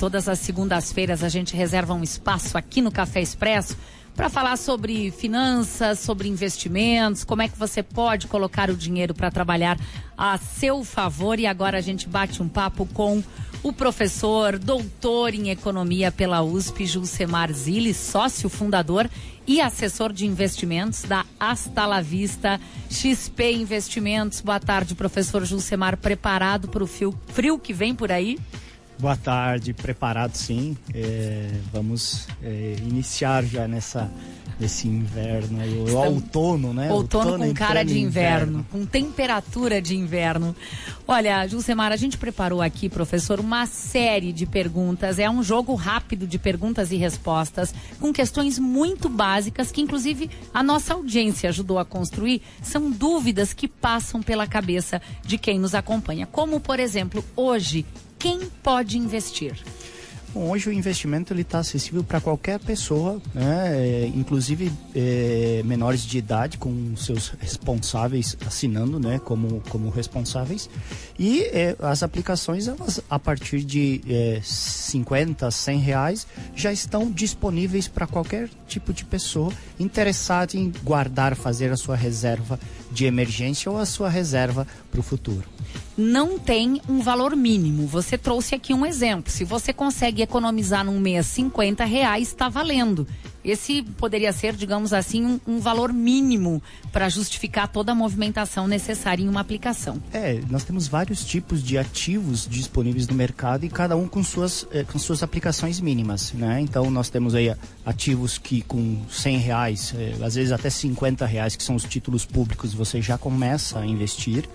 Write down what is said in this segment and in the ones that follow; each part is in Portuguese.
Todas as segundas-feiras a gente reserva um espaço aqui no Café Expresso para falar sobre finanças, sobre investimentos, como é que você pode colocar o dinheiro para trabalhar a seu favor. E agora a gente bate um papo com o professor, doutor em economia pela USP, Julcemar Zilli, sócio fundador e assessor de investimentos da Hasta La Vista XP Investimentos. Boa tarde, professor Julcemar, preparado para o frio que vem por aí? Boa tarde, preparado sim. É, vamos é, iniciar já nessa nesse inverno aí, o outono, né? Outono, outono com cara de inverno, inverno, com temperatura de inverno. Olha, Jusemar, a gente preparou aqui, professor, uma série de perguntas. É um jogo rápido de perguntas e respostas, com questões muito básicas que, inclusive, a nossa audiência ajudou a construir. São dúvidas que passam pela cabeça de quem nos acompanha. Como, por exemplo, hoje, quem pode investir? Bom, hoje o investimento está acessível para qualquer pessoa, né? É, inclusive é, menores de idade com seus responsáveis assinando, né? Como, como responsáveis e é, as aplicações elas, a partir de é, 50, 100 reais já estão disponíveis para qualquer tipo de pessoa interessada em guardar, fazer a sua reserva de emergência ou a sua reserva para o futuro não tem um valor mínimo. Você trouxe aqui um exemplo. Se você consegue economizar num mês 50 reais, está valendo. Esse poderia ser, digamos assim, um, um valor mínimo para justificar toda a movimentação necessária em uma aplicação. É, nós temos vários tipos de ativos disponíveis no mercado e cada um com suas, eh, com suas aplicações mínimas, né? Então nós temos aí ativos que com 100 reais, eh, às vezes até 50 reais, que são os títulos públicos, você já começa a investir.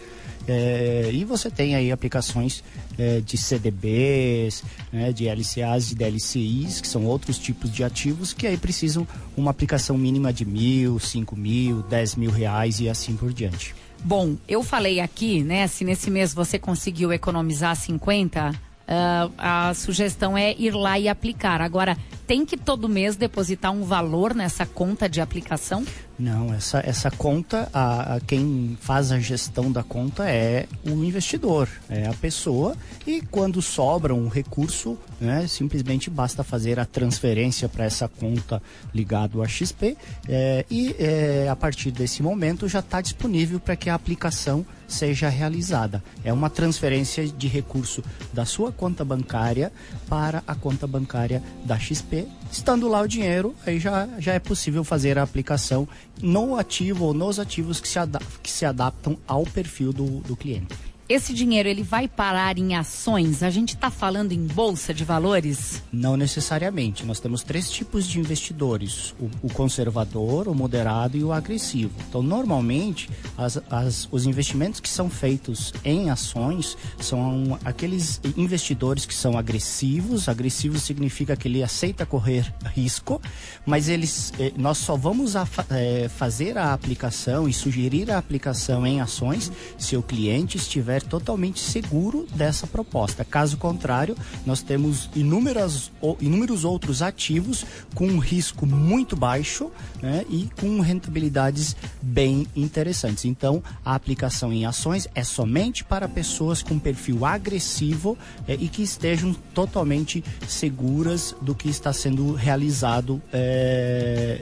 É, e você tem aí aplicações é, de CDBs, né, de LCAs e DLCIs, que são outros tipos de ativos que aí precisam uma aplicação mínima de mil, cinco mil, dez mil reais e assim por diante. Bom, eu falei aqui, né, se nesse mês você conseguiu economizar 50, uh, a sugestão é ir lá e aplicar. Agora, tem que todo mês depositar um valor nessa conta de aplicação? Não, essa, essa conta, a, a, quem faz a gestão da conta é o investidor, é a pessoa, e quando sobra um recurso, né, simplesmente basta fazer a transferência para essa conta ligado a XP, é, e é, a partir desse momento já está disponível para que a aplicação seja realizada. É uma transferência de recurso da sua conta bancária para a conta bancária da XP estando lá o dinheiro, aí já, já é possível fazer a aplicação no ativo ou nos ativos que se, que se adaptam ao perfil do, do cliente esse dinheiro ele vai parar em ações? A gente está falando em bolsa de valores? Não necessariamente. Nós temos três tipos de investidores: o, o conservador, o moderado e o agressivo. Então, normalmente, as, as, os investimentos que são feitos em ações são aqueles investidores que são agressivos. Agressivo significa que ele aceita correr risco, mas eles, eh, nós só vamos a, eh, fazer a aplicação e sugerir a aplicação em ações se o cliente estiver estiver totalmente seguro dessa proposta. Caso contrário, nós temos inúmeras, inúmeros outros ativos com um risco muito baixo né, e com rentabilidades bem interessantes. Então, a aplicação em ações é somente para pessoas com perfil agressivo é, e que estejam totalmente seguras do que está sendo realizado é,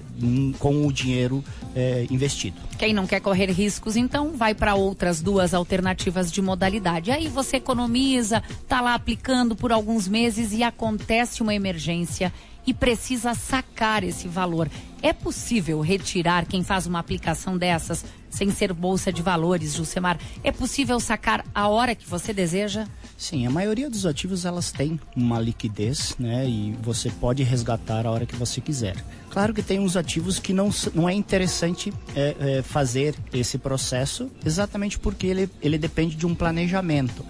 com o dinheiro é, investido. Quem não quer correr riscos, então, vai para outras duas alternativas de modalidade. Aí você economiza, tá lá aplicando por alguns meses e acontece uma emergência e precisa sacar esse valor. É possível retirar quem faz uma aplicação dessas sem ser bolsa de valores, Jusemar? É possível sacar a hora que você deseja? Sim, a maioria dos ativos elas têm uma liquidez, né? E você pode resgatar a hora que você quiser. Claro que tem uns ativos que não, não é interessante é, é, fazer esse processo, exatamente porque ele, ele depende de um planejamento.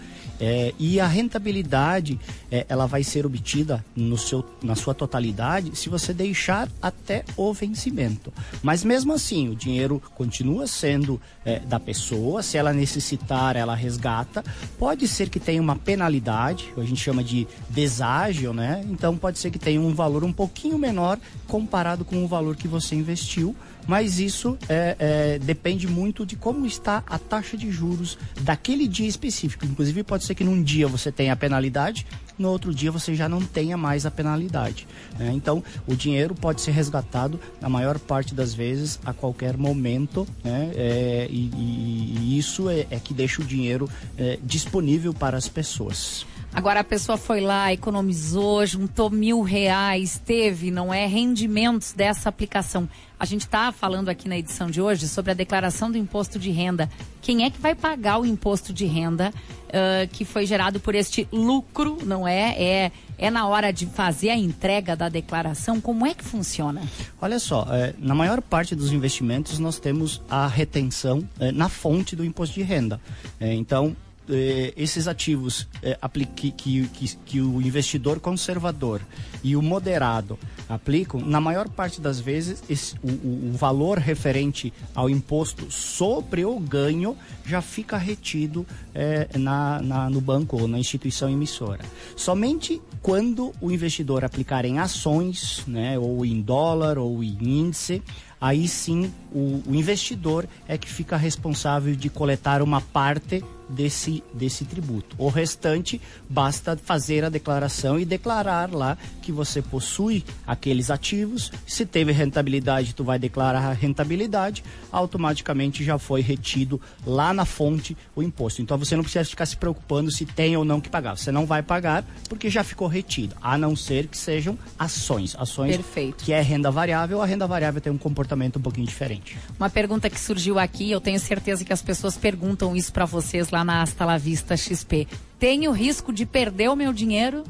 É, e a rentabilidade é, ela vai ser obtida no seu, na sua totalidade se você deixar até o vencimento. Mas mesmo assim, o dinheiro continua sendo é, da pessoa, se ela necessitar, ela resgata. Pode ser que tenha uma penalidade, a gente chama de deságio, né? Então pode ser que tenha um valor um pouquinho menor comparado com o valor que você investiu mas isso é, é, depende muito de como está a taxa de juros daquele dia específico. Inclusive, pode ser que num dia você tenha a penalidade no outro dia você já não tenha mais a penalidade. Né? Então, o dinheiro pode ser resgatado na maior parte das vezes a qualquer momento, né? É, e, e, e, isso é, é, que deixa o dinheiro é, disponível para as pessoas. Agora a pessoa foi lá, economizou, juntou mil reais, teve, não é, rendimentos dessa aplicação. A gente está falando aqui na edição de hoje sobre a declaração do imposto de renda. Quem é que vai pagar o imposto de renda uh, que foi gerado por este lucro, não é? É é na hora de fazer a entrega da declaração? Como é que funciona? Olha só, é, na maior parte dos investimentos nós temos a retenção é, na fonte do imposto de renda. É, então, eh, esses ativos eh, que, que, que, que, o investidor conservador e o moderado aplicam, na maior parte das vezes, esse, o, o, o, valor referente ao imposto sobre o ganho já fica retido eh, na, na, no banco ou na instituição emissora. Somente quando o investidor aplicar em ações, né, ou em dólar ou em índice, aí sim o, o investidor é que fica responsável de coletar uma parte desse, desse tributo. O restante, basta fazer a declaração e declarar lá que você possui aqueles ativos. Se teve rentabilidade, tu vai declarar a rentabilidade, automaticamente já foi retido lá na fonte o imposto. Então você não precisa ficar se preocupando se tem ou não que pagar. Você não vai pagar porque já ficou retido, a não ser que sejam ações. Ações Perfeito. que é renda variável, a renda variável tem um comportamento um pouquinho diferente. Uma pergunta que surgiu aqui, eu tenho certeza que as pessoas perguntam isso para vocês lá na Hasta La Vista XP. Tenho risco de perder o meu dinheiro?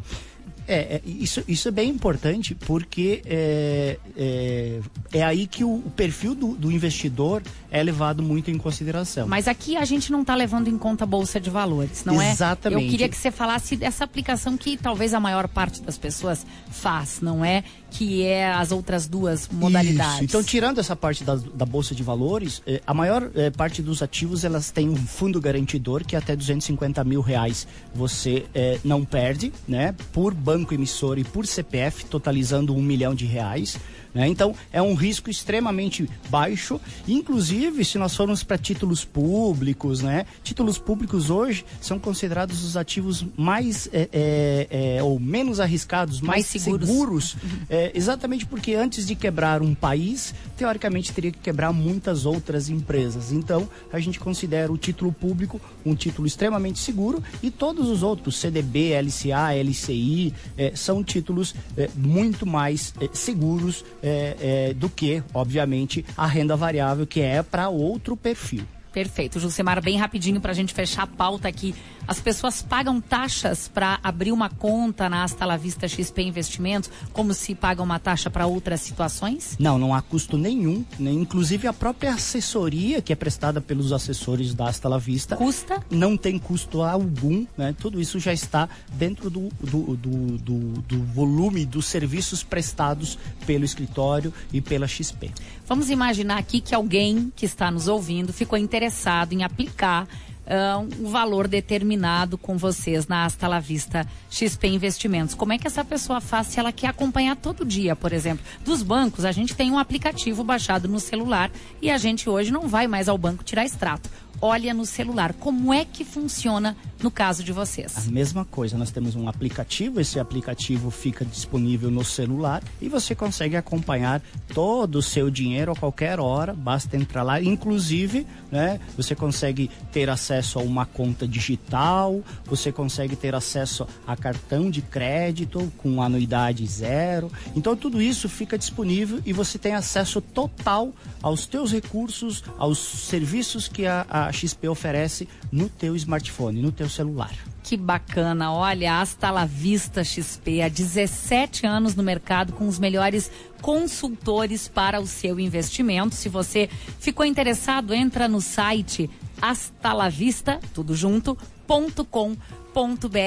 É, é, isso, isso é bem importante porque é, é, é aí que o, o perfil do, do, investidor é levado muito em consideração. Mas aqui a gente não está levando em conta a Bolsa de Valores, não Exatamente. é? Exatamente. Eu queria que você falasse dessa aplicação que talvez a maior parte das pessoas faz, não é? Que é as outras duas modalidades. Isso. Então, tirando essa parte da, da Bolsa de Valores, é, a maior é, parte dos ativos elas têm um fundo garantidor que até 250 mil reais você é, não perde, né? Por banco banco emissor e por CPF, totalizando um milhão de reais. Né? Então, é um risco extremamente baixo. Inclusive, se nós formos para títulos públicos, né? títulos públicos hoje são considerados os ativos mais é, é, é, ou menos arriscados, mais, mais seguros, seguros é, exatamente porque antes de quebrar um país, teoricamente teria que quebrar muitas outras empresas. Então, a gente considera o título público um título extremamente seguro e todos os outros, CDB, LCA, LCI, é, são títulos é, muito mais seguros é, é, do que, obviamente, a renda variável, que é para outro perfil. Perfeito. Jucimar, bem rapidinho para a gente fechar a pauta aqui. As pessoas pagam taxas para abrir uma conta na Asta La Vista XP Investimentos, como se pagam uma taxa para outras situações? Não, não há custo nenhum. Né? Inclusive a própria assessoria que é prestada pelos assessores da Asta La Vista. Custa? Não tem custo algum. Né? Tudo isso já está dentro do, do, do, do, do volume dos serviços prestados pelo escritório e pela XP. Vamos imaginar aqui que alguém que está nos ouvindo ficou interessado interessado em aplicar uh, um valor determinado com vocês na Asta La Vista XP Investimentos. Como é que essa pessoa faz se ela quer acompanhar todo dia, por exemplo? Dos bancos, a gente tem um aplicativo baixado no celular e a gente hoje não vai mais ao banco tirar extrato olha no celular. Como é que funciona no caso de vocês? A mesma coisa, nós temos um aplicativo, esse aplicativo fica disponível no celular e você consegue acompanhar todo o seu dinheiro a qualquer hora, basta entrar lá, inclusive, né, você consegue ter acesso a uma conta digital, você consegue ter acesso a cartão de crédito com anuidade zero. Então tudo isso fica disponível e você tem acesso total aos teus recursos, aos serviços que a, a XP oferece no teu smartphone, no teu celular. Que bacana, olha, hasta la vista XP, há 17 anos no mercado com os melhores consultores para o seu investimento. Se você ficou interessado, entra no site astalavista, tudo junto, ponto com ponto br.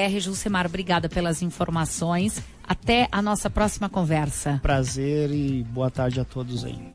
Obrigada pelas informações. Até a nossa próxima conversa. Prazer e boa tarde a todos aí.